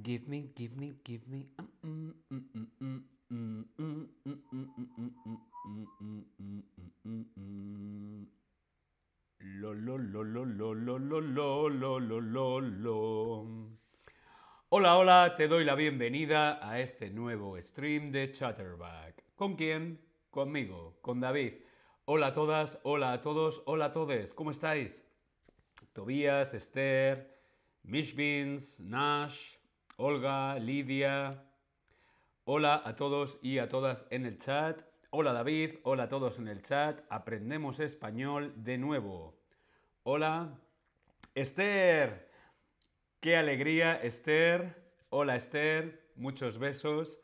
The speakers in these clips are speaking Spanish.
Give me, give me, give me. Lo, lo, lo, lo, lo, lo, lo, lo, lo, lo, lo. Hola, hola, te doy la bienvenida a este nuevo stream de Chatterback. ¿Con quién? Conmigo, con David. Hola a todas, hola a todos, hola a todos. ¿Cómo estáis? Tobías, Esther, Mishbins, Nash, Olga, Lidia. Hola a todos y a todas en el chat. Hola David, hola a todos en el chat. Aprendemos español de nuevo. Hola. Esther. Qué alegría, Esther. Hola Esther. Muchos besos.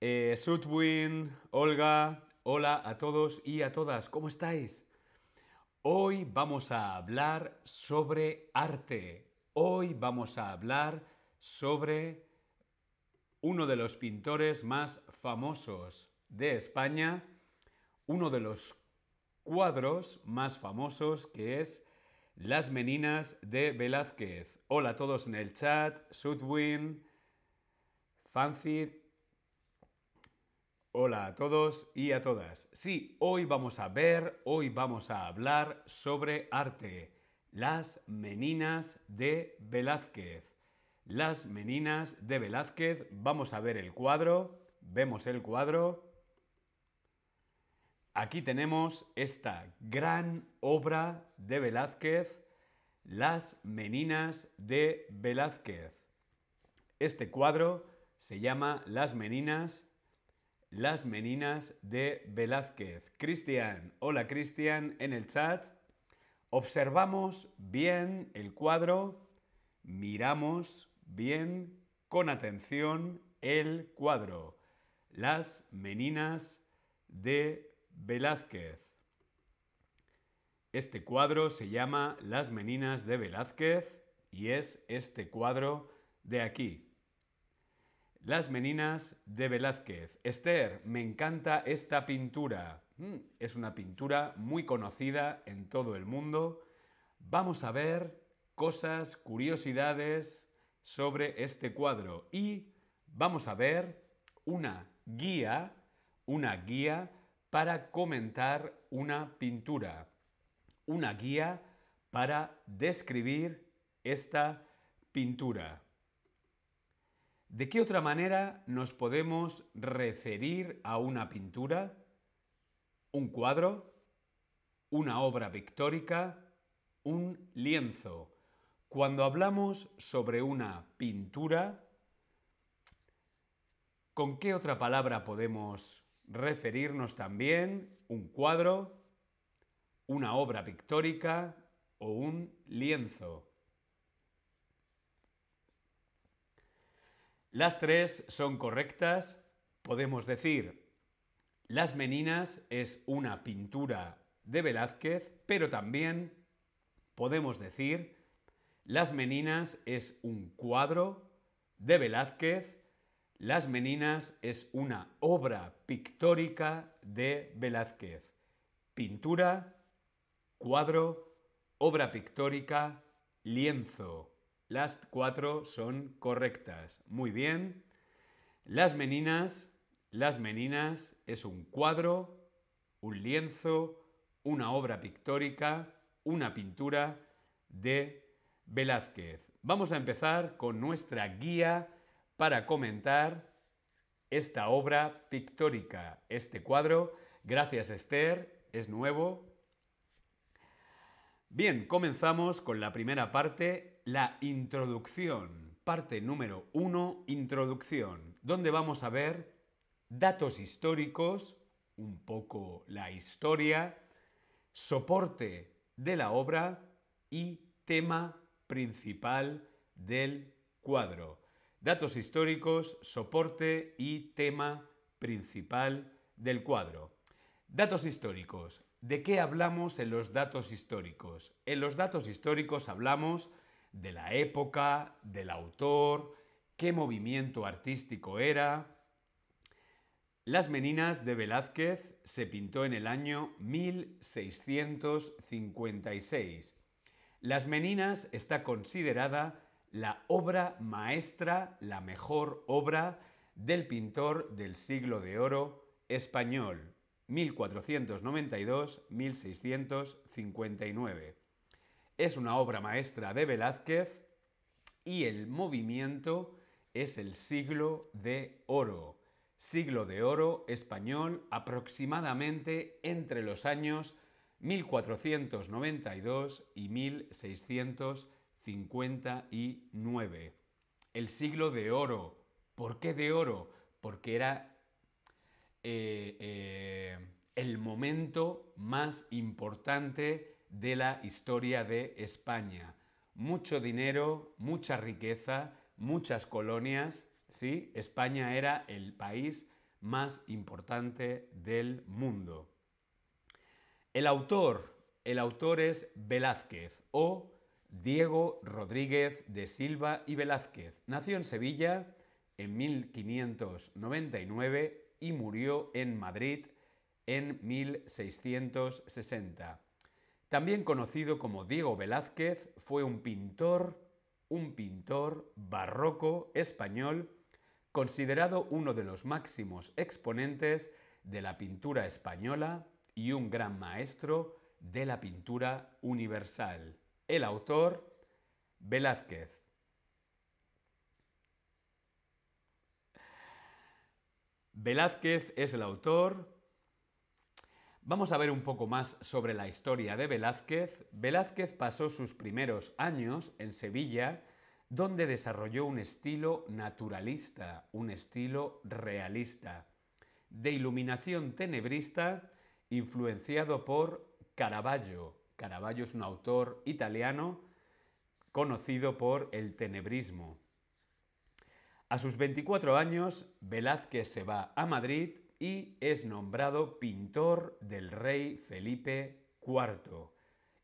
Eh, Sudwin, Olga. Hola a todos y a todas. ¿Cómo estáis? Hoy vamos a hablar sobre arte. Hoy vamos a hablar sobre uno de los pintores más famosos de España, uno de los cuadros más famosos que es Las Meninas de Velázquez. Hola a todos en el chat, Sudwin, Fancy. Hola a todos y a todas. Sí, hoy vamos a ver, hoy vamos a hablar sobre arte. Las Meninas de Velázquez. Las Meninas de Velázquez. Vamos a ver el cuadro. Vemos el cuadro. Aquí tenemos esta gran obra de Velázquez, Las Meninas de Velázquez. Este cuadro se llama Las Meninas, Las Meninas de Velázquez. Cristian, hola Cristian en el chat. Observamos bien el cuadro, miramos bien con atención el cuadro. Las meninas de Velázquez. Este cuadro se llama Las meninas de Velázquez y es este cuadro de aquí. Las meninas de Velázquez. Esther, me encanta esta pintura. Mm, es una pintura muy conocida en todo el mundo. Vamos a ver cosas, curiosidades sobre este cuadro y vamos a ver una guía, una guía para comentar una pintura, una guía para describir esta pintura. ¿De qué otra manera nos podemos referir a una pintura? un cuadro, una obra pictórica, un lienzo. Cuando hablamos sobre una pintura, ¿con qué otra palabra podemos referirnos también? Un cuadro, una obra pictórica o un lienzo. Las tres son correctas. Podemos decir las Meninas es una pintura de Velázquez, pero también podemos decir Las Meninas es un cuadro de Velázquez, Las Meninas es una obra pictórica de Velázquez. Pintura, cuadro, obra pictórica, lienzo. Las cuatro son correctas. Muy bien. Las Meninas las Meninas es un cuadro, un lienzo, una obra pictórica, una pintura de Velázquez. Vamos a empezar con nuestra guía para comentar esta obra pictórica, este cuadro. Gracias Esther, es nuevo. Bien, comenzamos con la primera parte, la introducción. Parte número uno, introducción, donde vamos a ver datos históricos, un poco la historia, soporte de la obra y tema principal del cuadro. Datos históricos, soporte y tema principal del cuadro. Datos históricos. ¿De qué hablamos en los datos históricos? En los datos históricos hablamos de la época, del autor, qué movimiento artístico era, las Meninas de Velázquez se pintó en el año 1656. Las Meninas está considerada la obra maestra, la mejor obra del pintor del siglo de oro español, 1492-1659. Es una obra maestra de Velázquez y el movimiento es el siglo de oro. Siglo de oro español aproximadamente entre los años 1492 y 1659. El siglo de oro. ¿Por qué de oro? Porque era eh, eh, el momento más importante de la historia de España. Mucho dinero, mucha riqueza, muchas colonias, ¿sí? España era el país más importante del mundo. El autor, el autor es Velázquez o Diego Rodríguez de Silva y Velázquez. Nació en Sevilla en 1599 y murió en Madrid en 1660. También conocido como Diego Velázquez, fue un pintor, un pintor barroco español, considerado uno de los máximos exponentes de la pintura española y un gran maestro de la pintura universal. El autor, Velázquez. Velázquez es el autor. Vamos a ver un poco más sobre la historia de Velázquez. Velázquez pasó sus primeros años en Sevilla, donde desarrolló un estilo naturalista, un estilo realista, de iluminación tenebrista, influenciado por Caravaggio. Caravaggio es un autor italiano conocido por el tenebrismo. A sus 24 años, Velázquez se va a Madrid y es nombrado pintor del rey Felipe IV.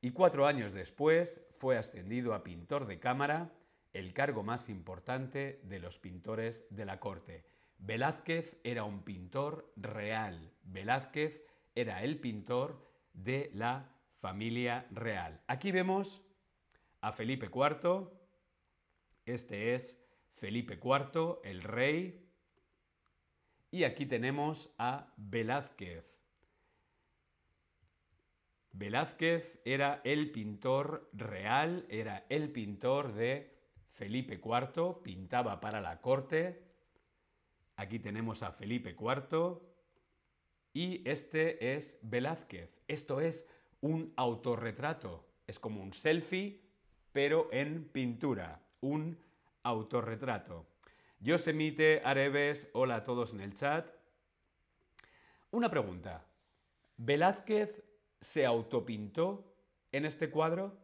Y cuatro años después fue ascendido a pintor de cámara, el cargo más importante de los pintores de la corte. Velázquez era un pintor real. Velázquez era el pintor de la familia real. Aquí vemos a Felipe IV. Este es Felipe IV, el rey. Y aquí tenemos a Velázquez. Velázquez era el pintor real, era el pintor de Felipe IV, pintaba para la corte. Aquí tenemos a Felipe IV y este es Velázquez. Esto es un autorretrato, es como un selfie, pero en pintura, un autorretrato. Yosemite, Areves, hola a todos en el chat. Una pregunta. ¿Velázquez se autopintó en este cuadro?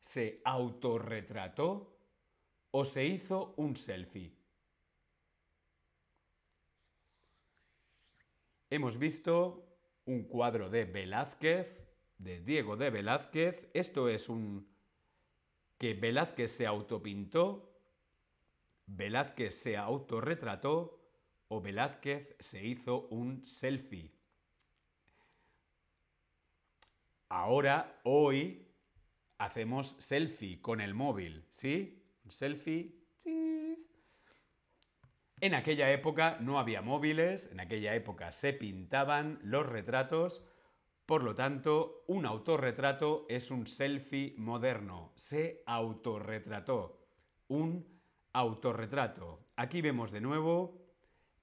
¿Se autorretrató? ¿O se hizo un selfie? Hemos visto un cuadro de Velázquez, de Diego de Velázquez. Esto es un que Velázquez se autopintó Velázquez se autorretrató o Velázquez se hizo un selfie. Ahora, hoy, hacemos selfie con el móvil, ¿sí? Un selfie. En aquella época no había móviles, en aquella época se pintaban los retratos, por lo tanto, un autorretrato es un selfie moderno. Se autorretrató. Un autorretrato. Aquí vemos de nuevo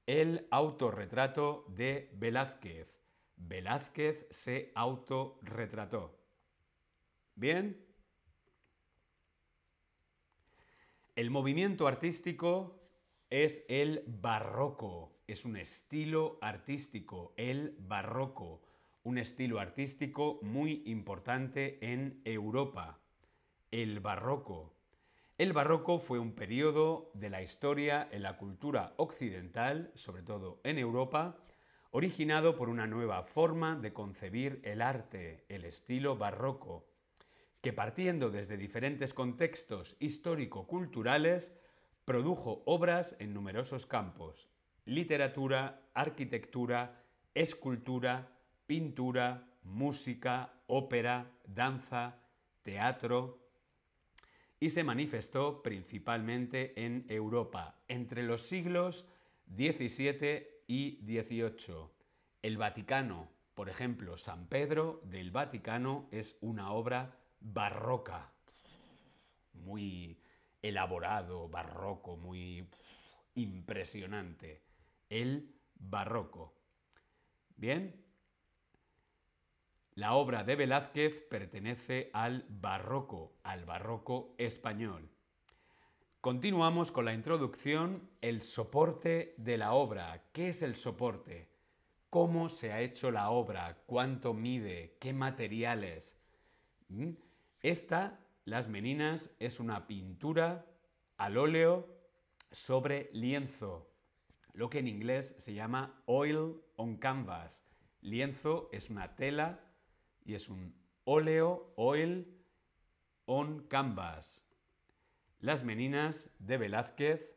el autorretrato de Velázquez. Velázquez se autorretrató. ¿Bien? El movimiento artístico es el barroco, es un estilo artístico, el barroco, un estilo artístico muy importante en Europa. El barroco. El barroco fue un periodo de la historia en la cultura occidental, sobre todo en Europa, originado por una nueva forma de concebir el arte, el estilo barroco, que partiendo desde diferentes contextos histórico-culturales, produjo obras en numerosos campos, literatura, arquitectura, escultura, pintura, música, ópera, danza, teatro, y se manifestó principalmente en Europa entre los siglos XVII y XVIII. El Vaticano, por ejemplo, San Pedro del Vaticano es una obra barroca, muy elaborado, barroco, muy impresionante. El barroco. Bien, la obra de Velázquez pertenece al barroco, al barroco español. Continuamos con la introducción, el soporte de la obra. ¿Qué es el soporte? ¿Cómo se ha hecho la obra? ¿Cuánto mide? ¿Qué materiales? ¿Mm? Esta, Las Meninas, es una pintura al óleo sobre lienzo, lo que en inglés se llama oil on canvas. Lienzo es una tela y es un óleo, oil, on canvas. Las Meninas de Velázquez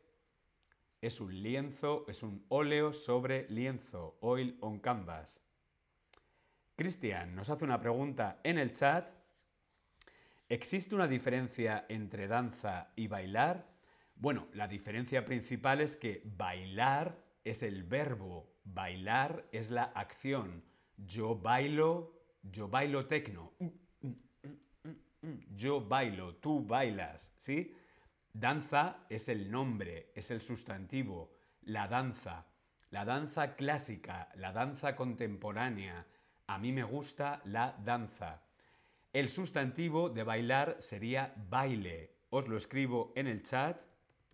es un lienzo, es un óleo sobre lienzo, oil on canvas. Cristian nos hace una pregunta en el chat. ¿Existe una diferencia entre danza y bailar? Bueno, la diferencia principal es que bailar es el verbo, bailar es la acción. Yo bailo, yo bailo tecno. Yo bailo, tú bailas, ¿sí? Danza es el nombre, es el sustantivo, la danza. La danza clásica, la danza contemporánea. A mí me gusta la danza. El sustantivo de bailar sería baile. Os lo escribo en el chat.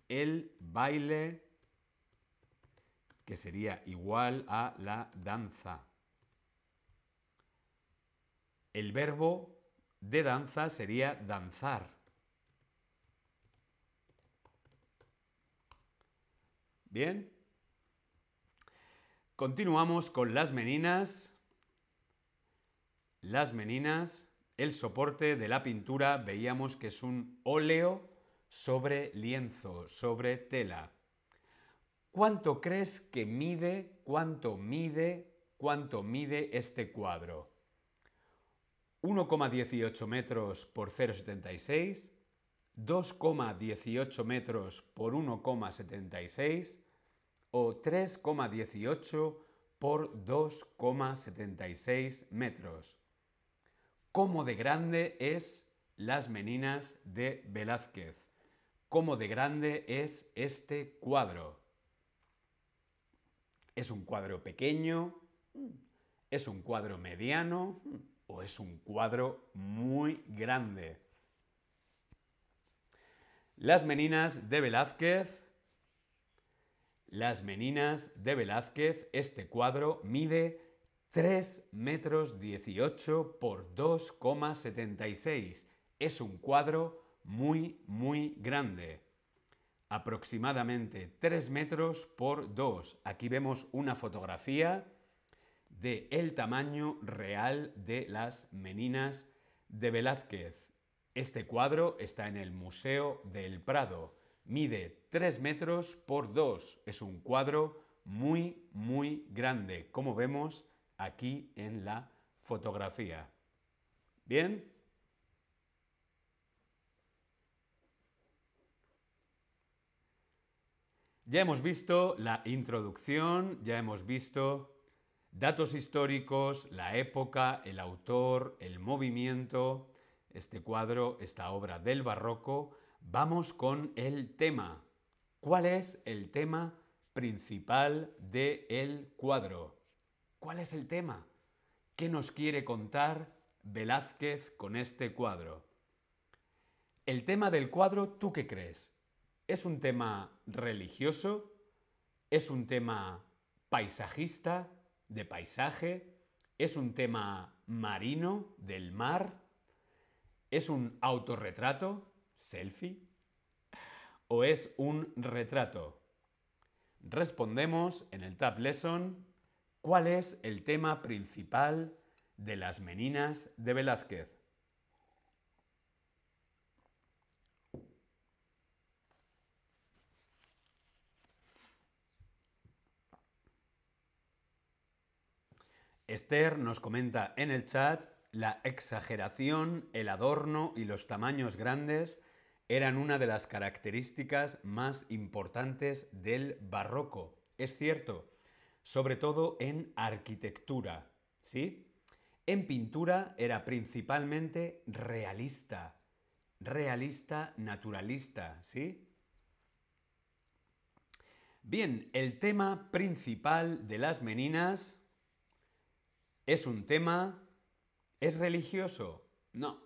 El baile, que sería igual a la danza. El verbo de danza sería danzar. Bien. Continuamos con las meninas. Las meninas, el soporte de la pintura, veíamos que es un óleo sobre lienzo, sobre tela. ¿Cuánto crees que mide, cuánto mide, cuánto mide este cuadro? 1,18 metros por 0,76, 2,18 metros por 1,76 o 3,18 por 2,76 metros. ¿Cómo de grande es Las Meninas de Velázquez? ¿Cómo de grande es este cuadro? ¿Es un cuadro pequeño? ¿Es un cuadro mediano? O es un cuadro muy grande. Las Meninas de Velázquez. Las Meninas de Velázquez, este cuadro mide 3 metros 18 por 2,76. Es un cuadro muy, muy grande. Aproximadamente 3 metros por 2. Aquí vemos una fotografía de el tamaño real de las meninas de Velázquez. Este cuadro está en el Museo del Prado. Mide 3 metros por 2. Es un cuadro muy, muy grande, como vemos aquí en la fotografía. ¿Bien? Ya hemos visto la introducción, ya hemos visto Datos históricos, la época, el autor, el movimiento, este cuadro, esta obra del barroco. Vamos con el tema. ¿Cuál es el tema principal del cuadro? ¿Cuál es el tema? ¿Qué nos quiere contar Velázquez con este cuadro? El tema del cuadro, ¿tú qué crees? ¿Es un tema religioso? ¿Es un tema paisajista? De paisaje, es un tema marino del mar, es un autorretrato, selfie, o es un retrato. Respondemos en el Tab Lesson cuál es el tema principal de las meninas de Velázquez. Esther nos comenta en el chat la exageración, el adorno y los tamaños grandes eran una de las características más importantes del barroco. Es cierto, sobre todo en arquitectura, ¿sí? En pintura era principalmente realista, realista, naturalista, ¿sí? Bien, el tema principal de las meninas es un tema... ¿Es religioso? No.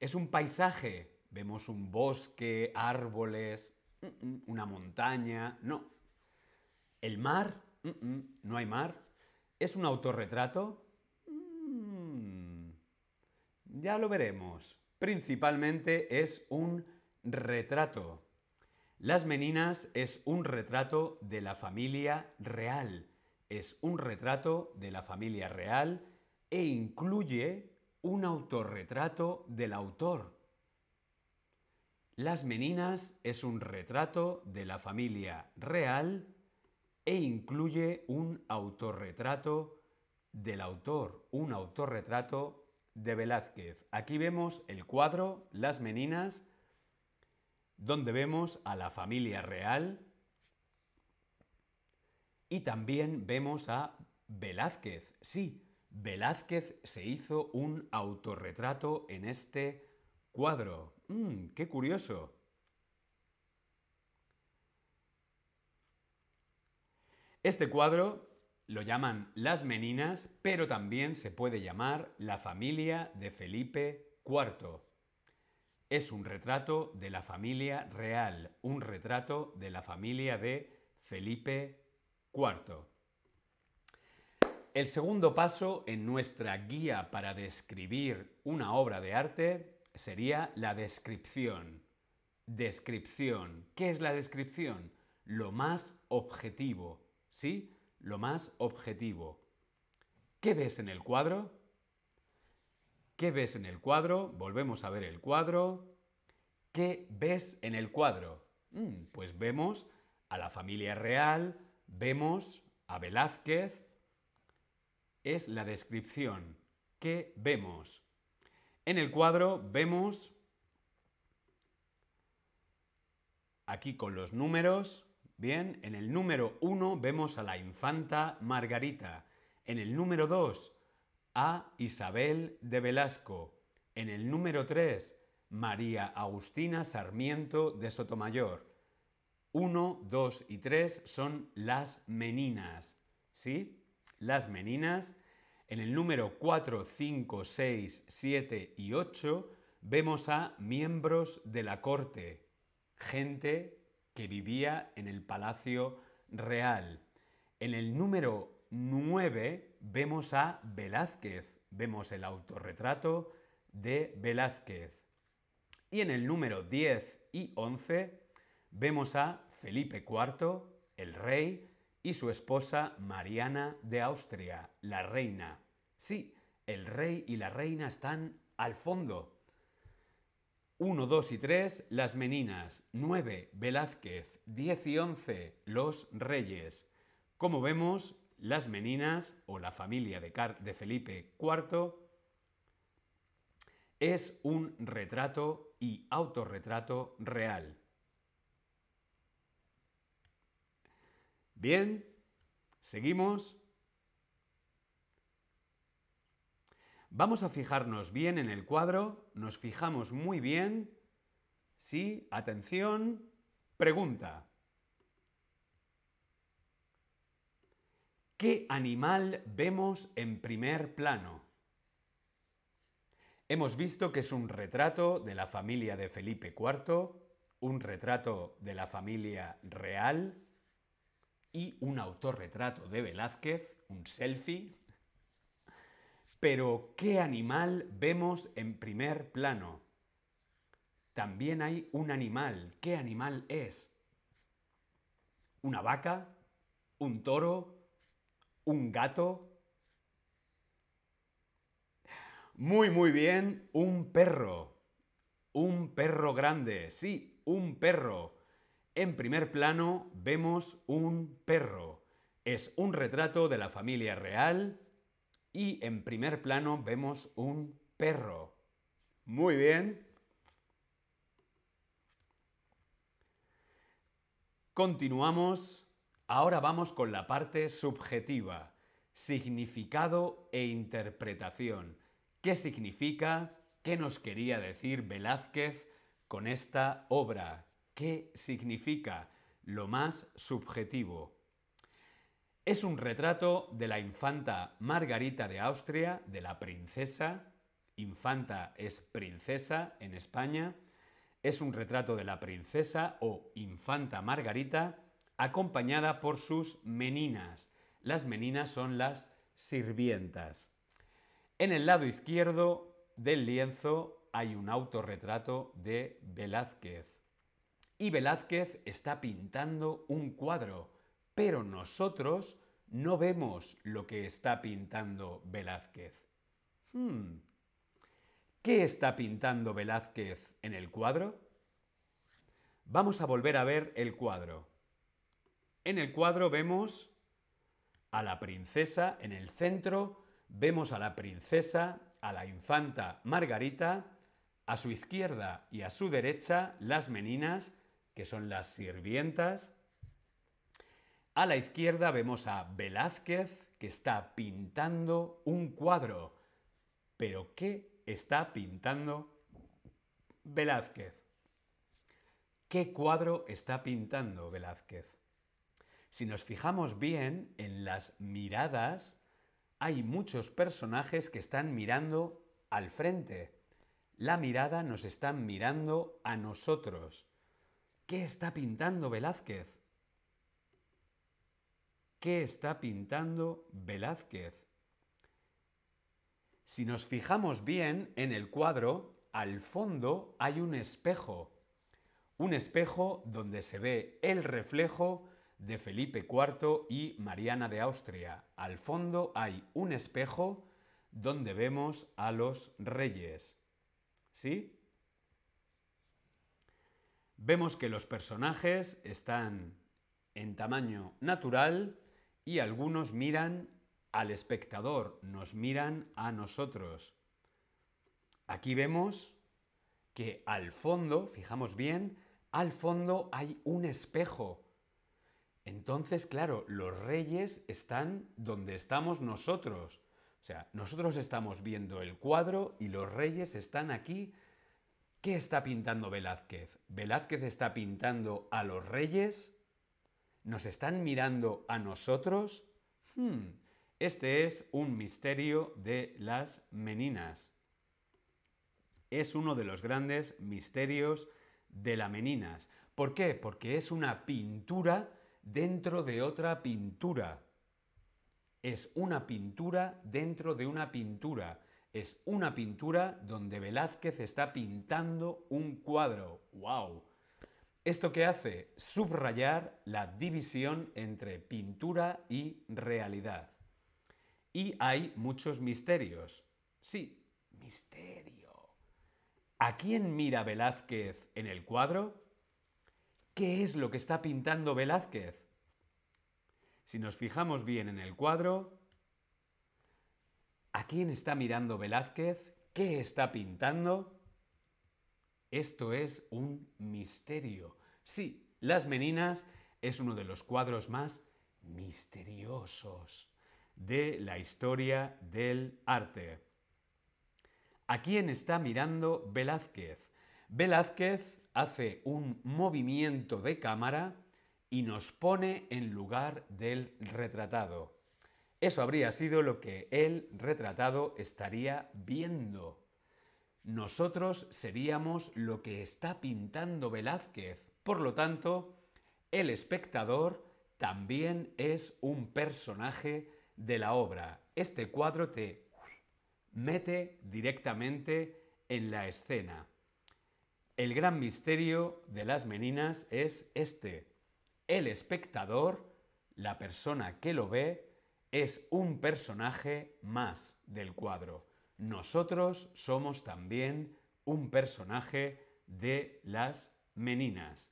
¿Es un paisaje? Vemos un bosque, árboles, una montaña. No. ¿El mar? No hay mar. ¿Es un autorretrato? Mm, ya lo veremos. Principalmente es un retrato. Las Meninas es un retrato de la familia real. Es un retrato de la familia real e incluye un autorretrato del autor. Las Meninas es un retrato de la familia real e incluye un autorretrato del autor, un autorretrato de Velázquez. Aquí vemos el cuadro Las Meninas, donde vemos a la familia real y también vemos a Velázquez. Sí, Velázquez se hizo un autorretrato en este cuadro. Mm, ¡Qué curioso! Este cuadro lo llaman Las Meninas, pero también se puede llamar La familia de Felipe IV. Es un retrato de la familia real, un retrato de la familia de Felipe IV. El segundo paso en nuestra guía para describir una obra de arte sería la descripción. Descripción. ¿Qué es la descripción? Lo más objetivo, ¿sí? Lo más objetivo. ¿Qué ves en el cuadro? ¿Qué ves en el cuadro? Volvemos a ver el cuadro. ¿Qué ves en el cuadro? Mm, pues vemos a la familia real, vemos a Velázquez. Es la descripción. ¿Qué vemos? En el cuadro vemos aquí con los números Bien, en el número 1 vemos a la infanta Margarita. En el número 2 a Isabel de Velasco. En el número 3 María Agustina Sarmiento de Sotomayor. 1, 2 y 3 son las meninas. ¿Sí? Las meninas. En el número 4, 5, 6, 7 y 8 vemos a miembros de la corte, gente que vivía en el Palacio Real. En el número 9 vemos a Velázquez, vemos el autorretrato de Velázquez. Y en el número 10 y 11 vemos a Felipe IV, el rey, y su esposa Mariana de Austria, la reina. Sí, el rey y la reina están al fondo. 1, 2 y 3, las Meninas. 9, Velázquez. 10 y 11, los Reyes. Como vemos, las Meninas, o la familia de, de Felipe IV, es un retrato y autorretrato real. Bien, seguimos. Vamos a fijarnos bien en el cuadro, nos fijamos muy bien. Sí, atención, pregunta. ¿Qué animal vemos en primer plano? Hemos visto que es un retrato de la familia de Felipe IV, un retrato de la familia real y un autorretrato de Velázquez, un selfie, pero ¿qué animal vemos en primer plano? También hay un animal. ¿Qué animal es? ¿Una vaca? ¿Un toro? ¿Un gato? Muy, muy bien, un perro. Un perro grande, sí, un perro. En primer plano vemos un perro. Es un retrato de la familia real y en primer plano vemos un perro. Muy bien. Continuamos. Ahora vamos con la parte subjetiva, significado e interpretación. ¿Qué significa? ¿Qué nos quería decir Velázquez con esta obra? ¿Qué significa? Lo más subjetivo. Es un retrato de la infanta Margarita de Austria, de la princesa. Infanta es princesa en España. Es un retrato de la princesa o infanta Margarita acompañada por sus meninas. Las meninas son las sirvientas. En el lado izquierdo del lienzo hay un autorretrato de Velázquez. Y Velázquez está pintando un cuadro, pero nosotros no vemos lo que está pintando Velázquez. Hmm. ¿Qué está pintando Velázquez en el cuadro? Vamos a volver a ver el cuadro. En el cuadro vemos a la princesa en el centro, vemos a la princesa, a la infanta Margarita, a su izquierda y a su derecha las meninas, que son las sirvientas. A la izquierda vemos a Velázquez, que está pintando un cuadro. ¿Pero qué está pintando Velázquez? ¿Qué cuadro está pintando Velázquez? Si nos fijamos bien en las miradas, hay muchos personajes que están mirando al frente. La mirada nos está mirando a nosotros. ¿Qué está pintando Velázquez? ¿Qué está pintando Velázquez? Si nos fijamos bien en el cuadro, al fondo hay un espejo. Un espejo donde se ve el reflejo de Felipe IV y Mariana de Austria. Al fondo hay un espejo donde vemos a los reyes. ¿Sí? Vemos que los personajes están en tamaño natural y algunos miran al espectador, nos miran a nosotros. Aquí vemos que al fondo, fijamos bien, al fondo hay un espejo entonces, claro, los reyes están donde estamos nosotros. O sea, nosotros estamos viendo el cuadro y los reyes están aquí. ¿Qué está pintando Velázquez? ¿Velázquez está pintando a los reyes? ¿Nos están mirando a nosotros? Hmm, este es un misterio de las meninas. Es uno de los grandes misterios de las meninas. ¿Por qué? Porque es una pintura dentro de otra pintura. Es una pintura dentro de una pintura. Es una pintura donde Velázquez está pintando un cuadro. ¡Wow! ¿Esto qué hace? Subrayar la división entre pintura y realidad. Y hay muchos misterios. Sí, misterio. ¿A quién mira Velázquez en el cuadro? ¿Qué es lo que está pintando Velázquez? Si nos fijamos bien en el cuadro, ¿a quién está mirando Velázquez? ¿Qué está pintando? Esto es un misterio. Sí, Las Meninas es uno de los cuadros más misteriosos de la historia del arte. ¿A quién está mirando Velázquez? Velázquez hace un movimiento de cámara y nos pone en lugar del retratado. Eso habría sido lo que el retratado estaría viendo. Nosotros seríamos lo que está pintando Velázquez. Por lo tanto, el espectador también es un personaje de la obra. Este cuadro te mete directamente en la escena. El gran misterio de las meninas es este. El espectador, la persona que lo ve, es un personaje más del cuadro. Nosotros somos también un personaje de las meninas.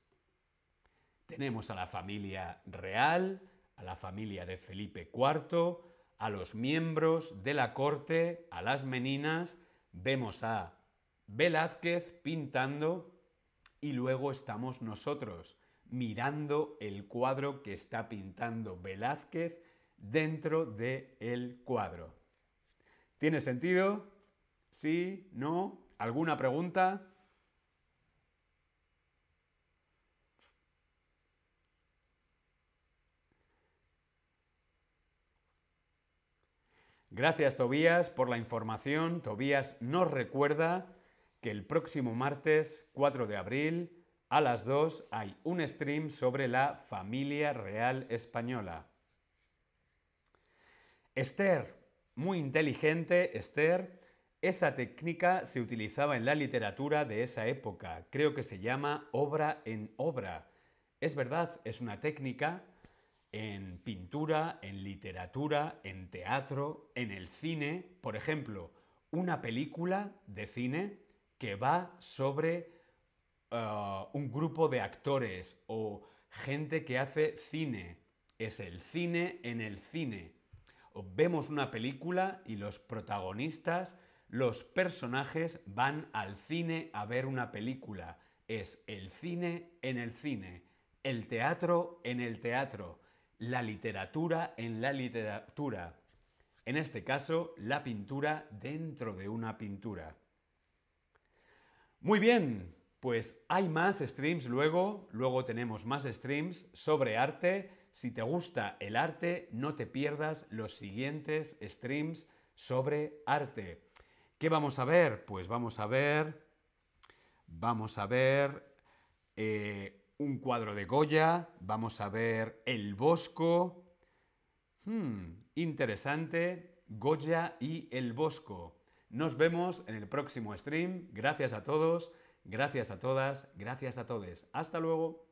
Tenemos a la familia real, a la familia de Felipe IV, a los miembros de la corte, a las meninas, vemos a Velázquez pintando y luego estamos nosotros. mirando el cuadro que está pintando Velázquez dentro del el cuadro. ¿Tiene sentido? ¿Sí? ¿No? ¿Alguna pregunta? Gracias Tobías por la información. Tobías nos recuerda que el próximo martes 4 de abril a las 2 hay un stream sobre la familia real española. Esther, muy inteligente, Esther. Esa técnica se utilizaba en la literatura de esa época. Creo que se llama obra en obra. Es verdad, es una técnica en pintura, en literatura, en teatro, en el cine. Por ejemplo, una película de cine que va sobre uh, un grupo de actores o gente que hace cine. Es el cine en el cine. Vemos una película y los protagonistas, los personajes van al cine a ver una película. Es el cine en el cine, el teatro en el teatro la literatura en la literatura. En este caso, la pintura dentro de una pintura. Muy bien, pues hay más streams luego, luego tenemos más streams sobre arte. Si te gusta el arte, no te pierdas los siguientes streams sobre arte. ¿Qué vamos a ver? Pues vamos a ver, vamos a ver eh, un cuadro de Goya, vamos a ver El Bosco. Hmm, interesante, Goya y El Bosco. Nos vemos en el próximo stream. Gracias a todos, gracias a todas, gracias a todos. Hasta luego.